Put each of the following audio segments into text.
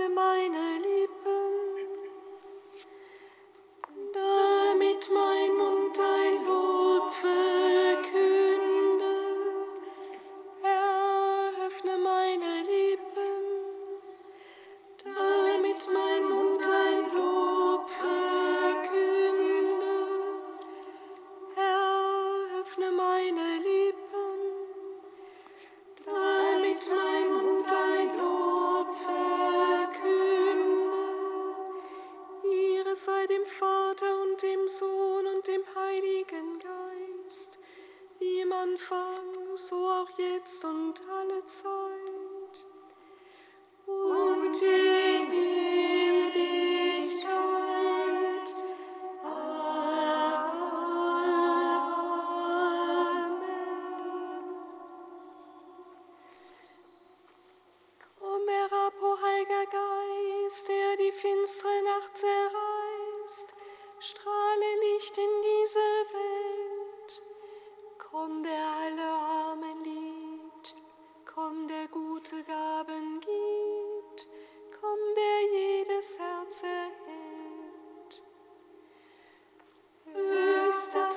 Of mine. stop.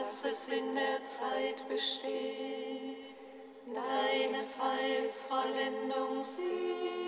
Es in der Zeit bestehen, deines Heils Vollendung sehen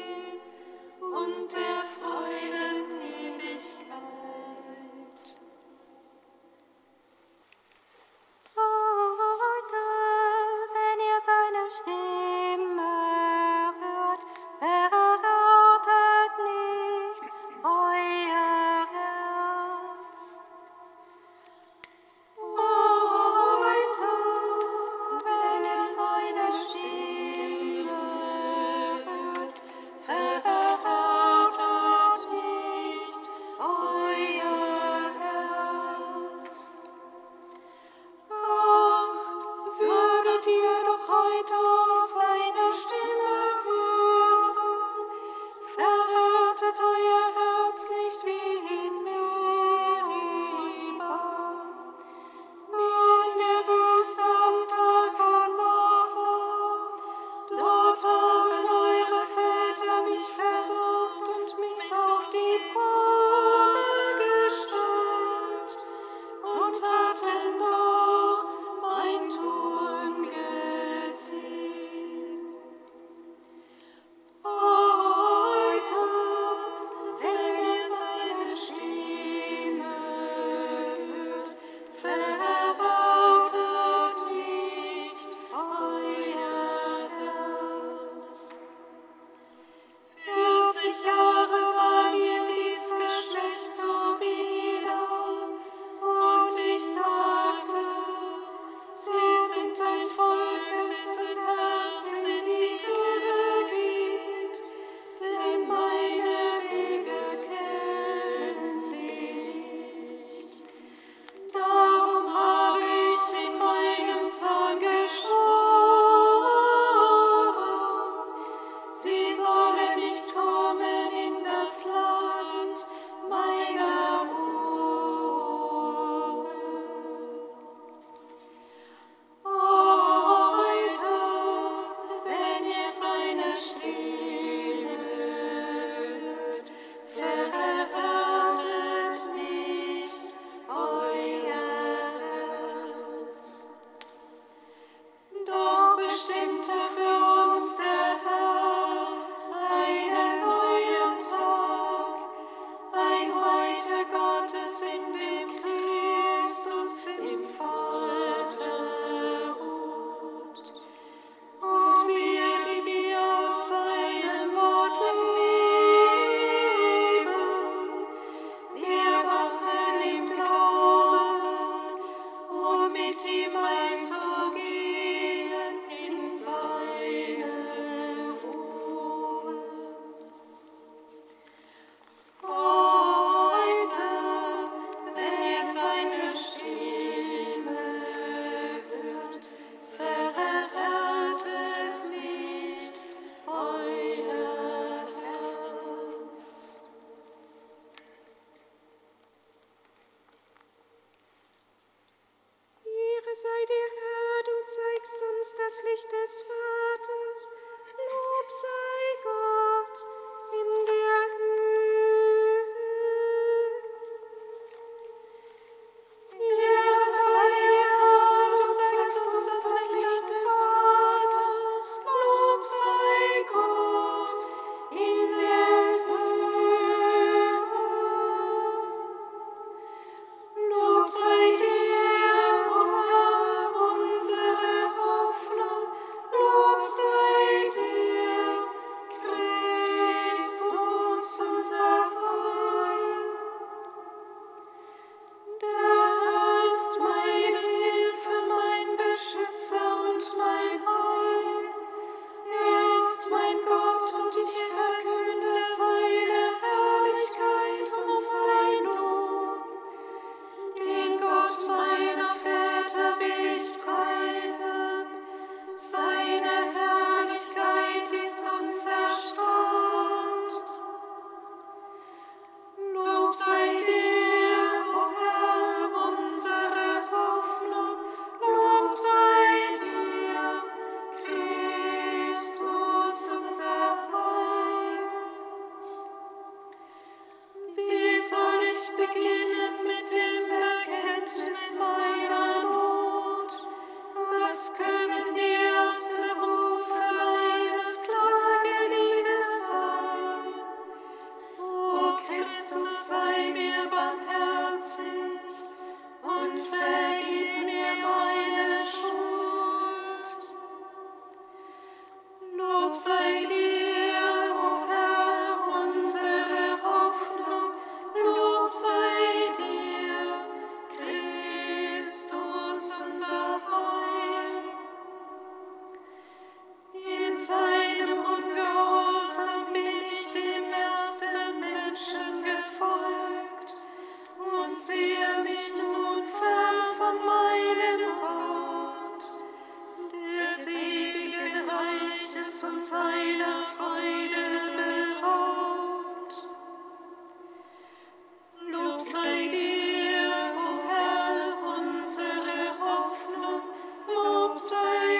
Psalm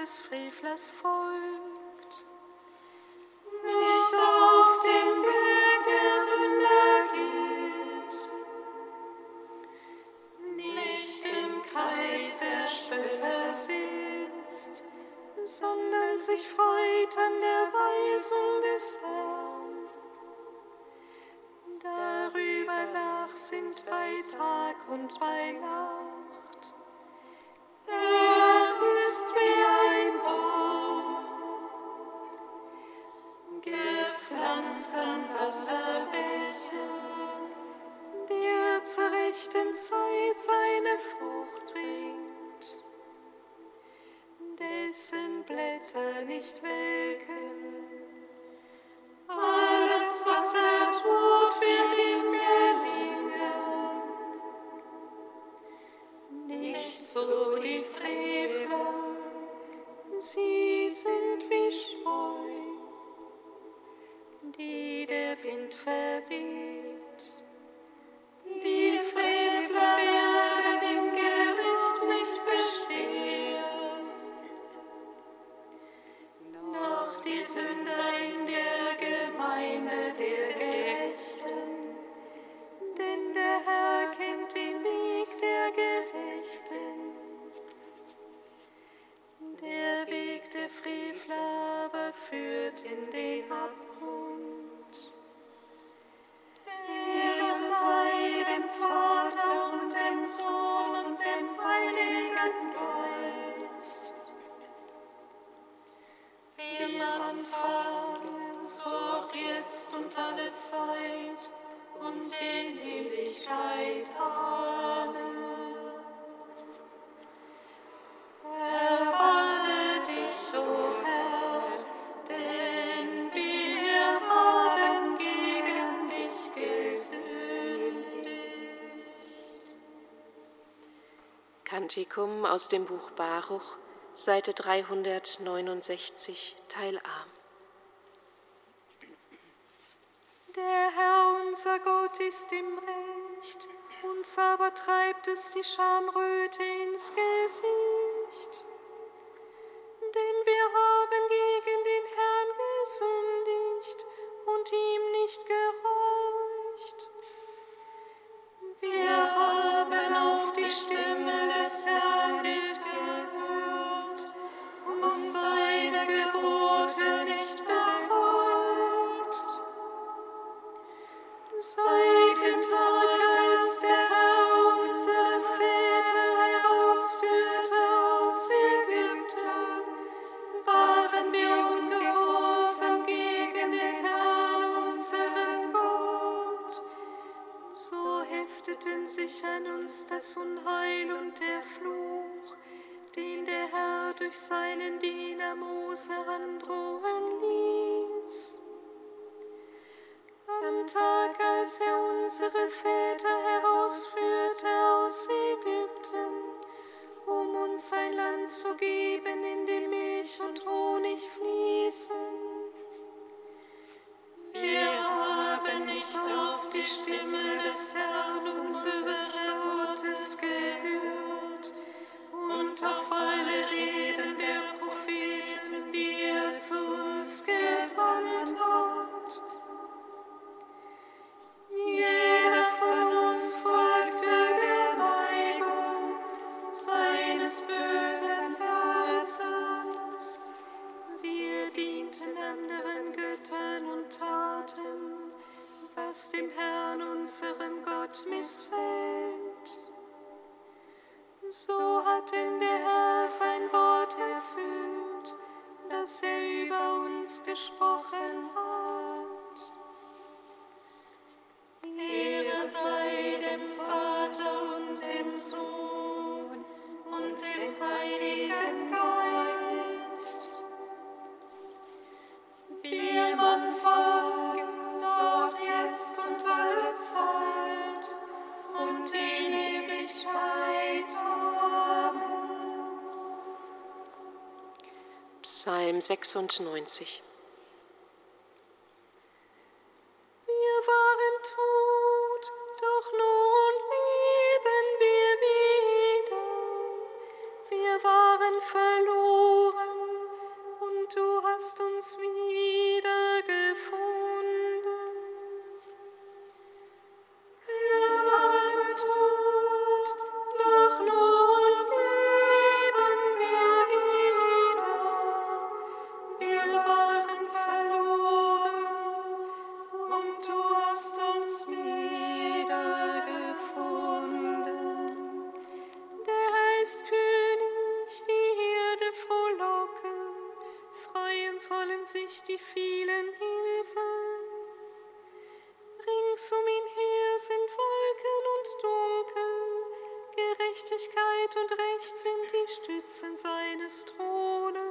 des Frevlers folgt, Wasser bechen, der zur rechten Zeit seine Frucht bringt, dessen Blätter nicht welken. Alles, was er tut, wird ihm gelingen. Nicht so die Frevler, sie sind wie Spreu die der Wind verweht, die Freude der Frevler führt in den Abgrund. Kantikum aus dem Buch Baruch, Seite 369, Teil A. Der Herr unser Gott ist im Recht, uns aber treibt es die Schamröte ins Gesicht. des Herrn und Silberstotes Geldes. dass er über uns gesprochen hat. Ehre sei dem Vater und dem Sohn. Psalm 96. Gerechtigkeit und Recht sind die Stützen seines Thrones.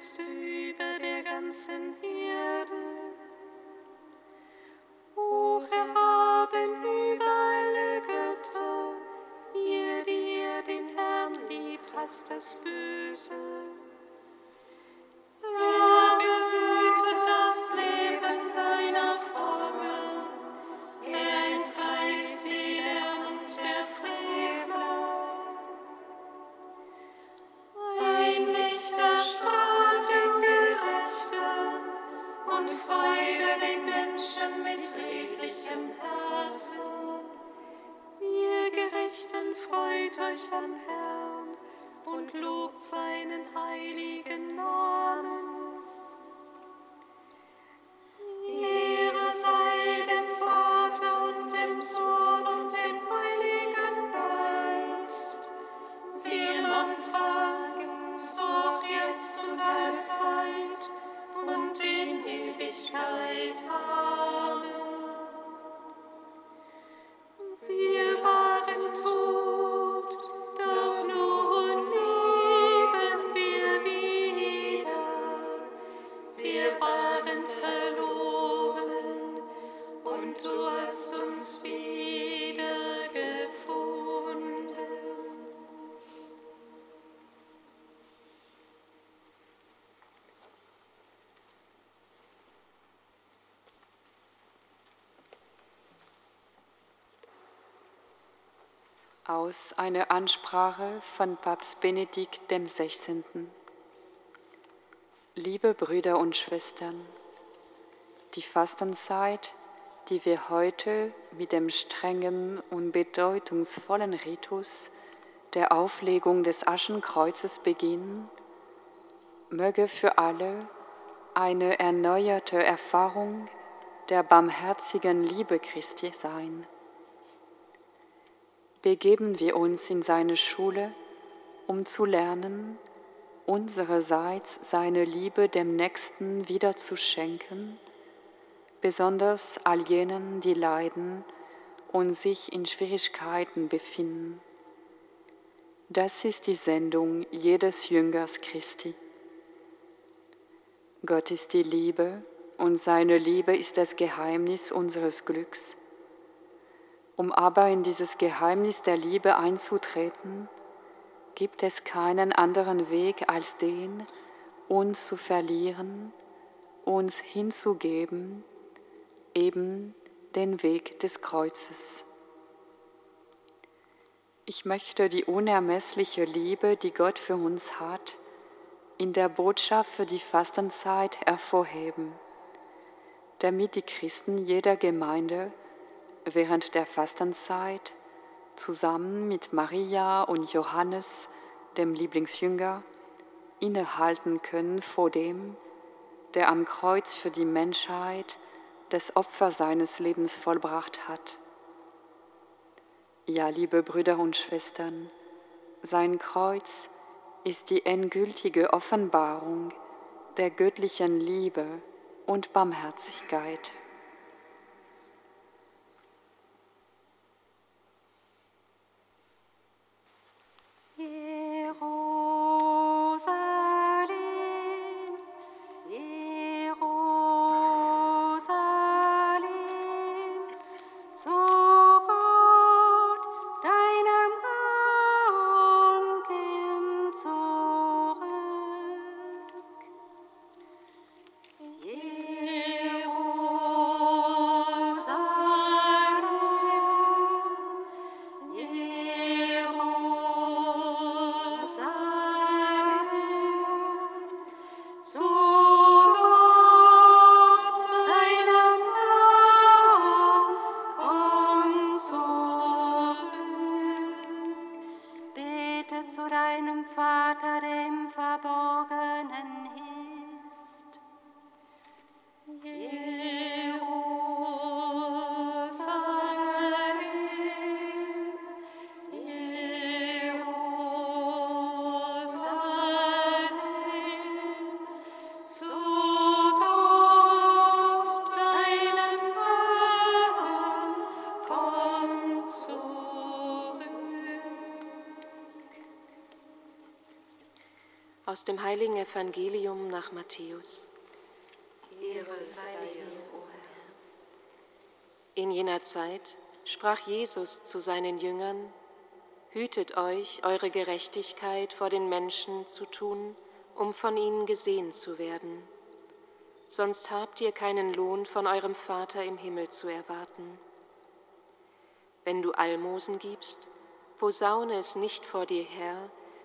Höchste über der ganzen Erde. Hoch erhaben über alle Götter, ihr, die ihr den Herrn liebt, hasst das Böse. Und lobt seinen heiligen Namen. Aus einer Ansprache von Papst Benedikt dem 16. Liebe Brüder und Schwestern, die Fastenzeit, die wir heute mit dem strengen und bedeutungsvollen Ritus der Auflegung des Aschenkreuzes beginnen, möge für alle eine erneuerte Erfahrung der barmherzigen Liebe Christi sein. Begeben wir uns in seine Schule, um zu lernen, unsererseits seine Liebe dem Nächsten wieder zu schenken, besonders all jenen, die leiden und sich in Schwierigkeiten befinden. Das ist die Sendung jedes Jüngers Christi. Gott ist die Liebe und seine Liebe ist das Geheimnis unseres Glücks. Um aber in dieses Geheimnis der Liebe einzutreten, gibt es keinen anderen Weg als den, uns zu verlieren, uns hinzugeben, eben den Weg des Kreuzes. Ich möchte die unermessliche Liebe, die Gott für uns hat, in der Botschaft für die Fastenzeit hervorheben, damit die Christen jeder Gemeinde während der Fastenzeit zusammen mit Maria und Johannes, dem Lieblingsjünger, innehalten können vor dem, der am Kreuz für die Menschheit das Opfer seines Lebens vollbracht hat. Ja, liebe Brüder und Schwestern, sein Kreuz ist die endgültige Offenbarung der göttlichen Liebe und Barmherzigkeit. Aus dem heiligen Evangelium nach Matthäus. Ehre sei dir, o Herr. In jener Zeit sprach Jesus zu seinen Jüngern, Hütet euch, eure Gerechtigkeit vor den Menschen zu tun, um von ihnen gesehen zu werden. Sonst habt ihr keinen Lohn von eurem Vater im Himmel zu erwarten. Wenn du Almosen gibst, posaune es nicht vor dir her,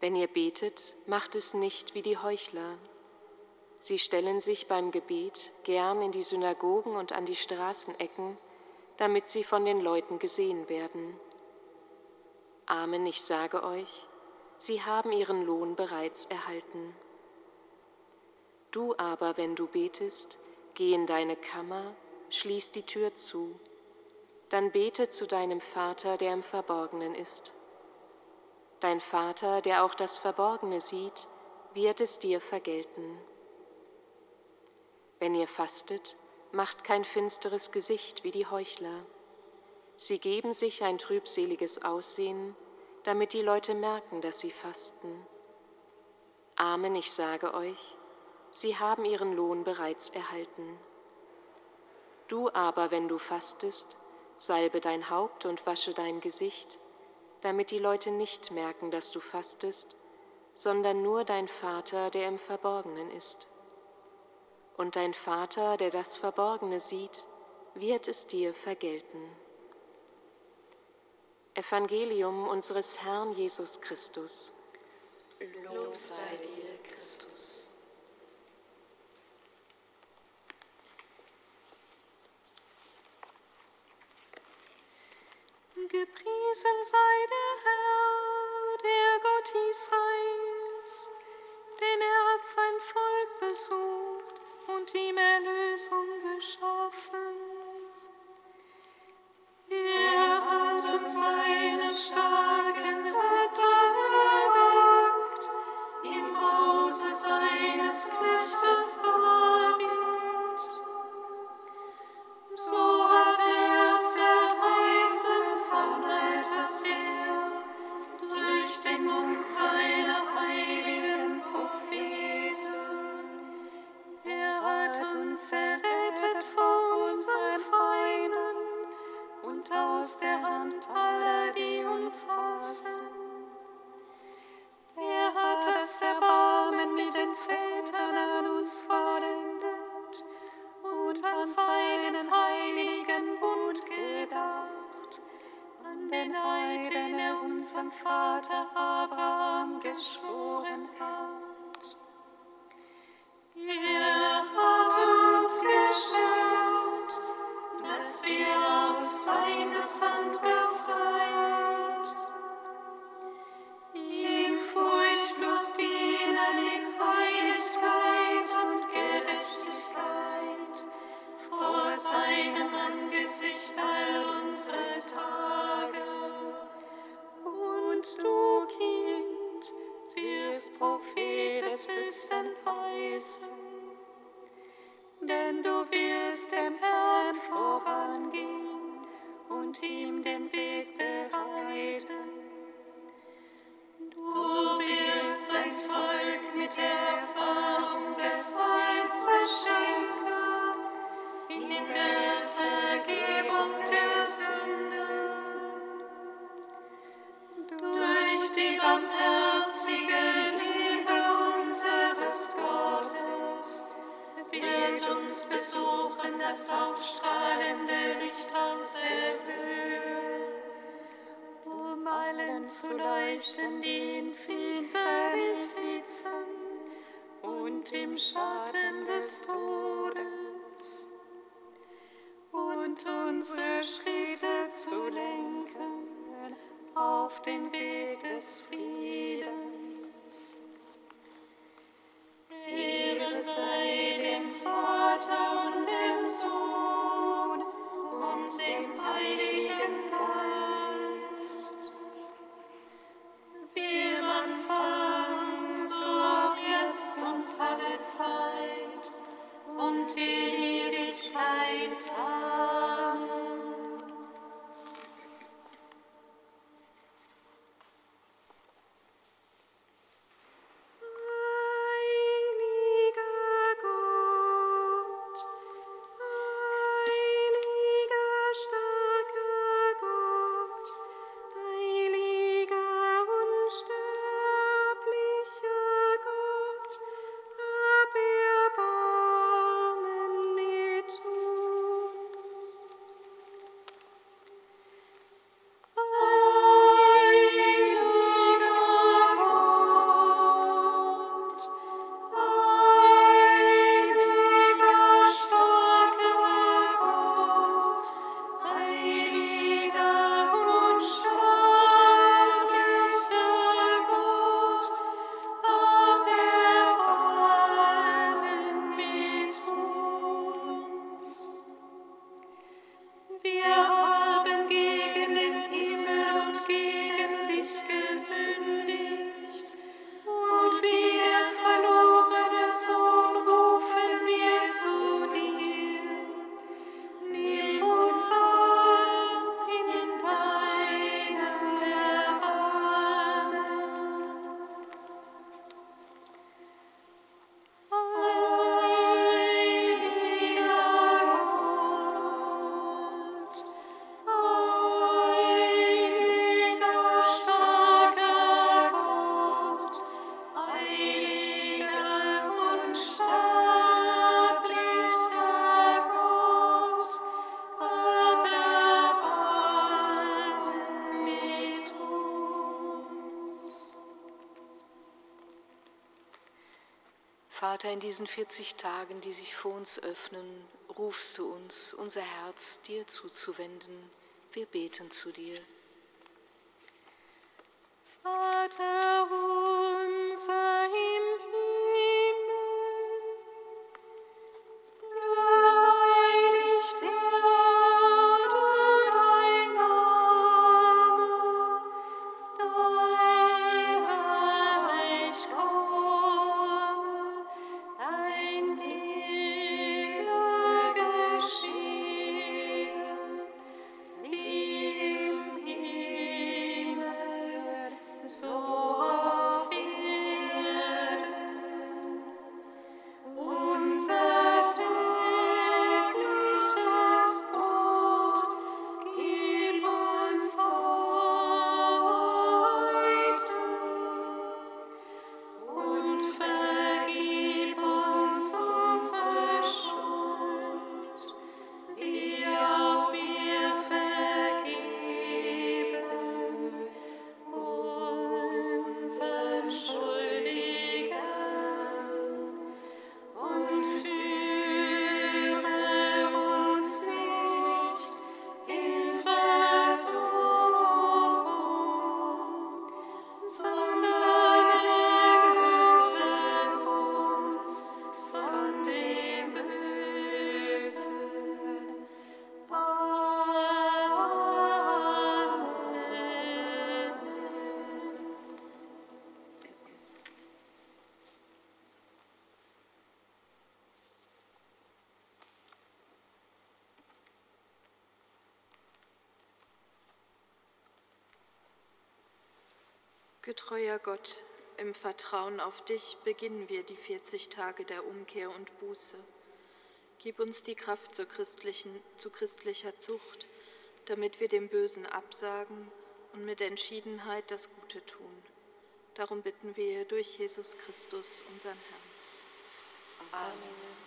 Wenn ihr betet, macht es nicht wie die Heuchler. Sie stellen sich beim Gebet gern in die Synagogen und an die Straßenecken, damit sie von den Leuten gesehen werden. Amen, ich sage euch, sie haben ihren Lohn bereits erhalten. Du aber, wenn du betest, geh in deine Kammer, schließ die Tür zu, dann bete zu deinem Vater, der im Verborgenen ist Dein Vater, der auch das Verborgene sieht, wird es dir vergelten. Wenn ihr fastet, macht kein finsteres Gesicht wie die Heuchler. Sie geben sich ein trübseliges Aussehen, damit die Leute merken, dass sie fasten. Amen, ich sage euch, sie haben ihren Lohn bereits erhalten. Du aber, wenn du fastest, salbe dein Haupt und wasche dein Gesicht, damit die Leute nicht merken, dass du fastest, sondern nur dein Vater, der im Verborgenen ist. Und dein Vater, der das Verborgene sieht, wird es dir vergelten. Evangelium unseres Herrn Jesus Christus. Lob sei dir, Christus. Gepriesen sei der Herr, der Gott Israels, denn er hat sein Volk besucht und ihm Erlösung geschaffen. Er hat uns seine starken Retter erweckt, im Hause seines Knechtes seinem Angesicht all unsere Tage. Und du, Kind, wirst Prophet des Höchsten preisen, denn du wirst dem Herrn vorangehen und ihm den Weg bereiten. und unsere Schritte zu lenken auf den Weg des Friedens. Ehre sei dem Vater und Vater, in diesen 40 Tagen, die sich vor uns öffnen, rufst du uns, unser Herz dir zuzuwenden. Wir beten zu dir. Getreuer Gott, im Vertrauen auf dich beginnen wir die 40 Tage der Umkehr und Buße. Gib uns die Kraft zur christlichen, zu christlicher Zucht, damit wir dem Bösen absagen und mit Entschiedenheit das Gute tun. Darum bitten wir durch Jesus Christus, unseren Herrn. Amen.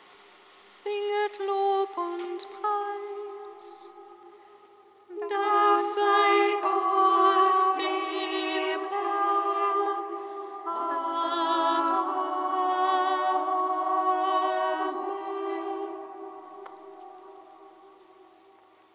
Singet Lob und Preis. Dank sei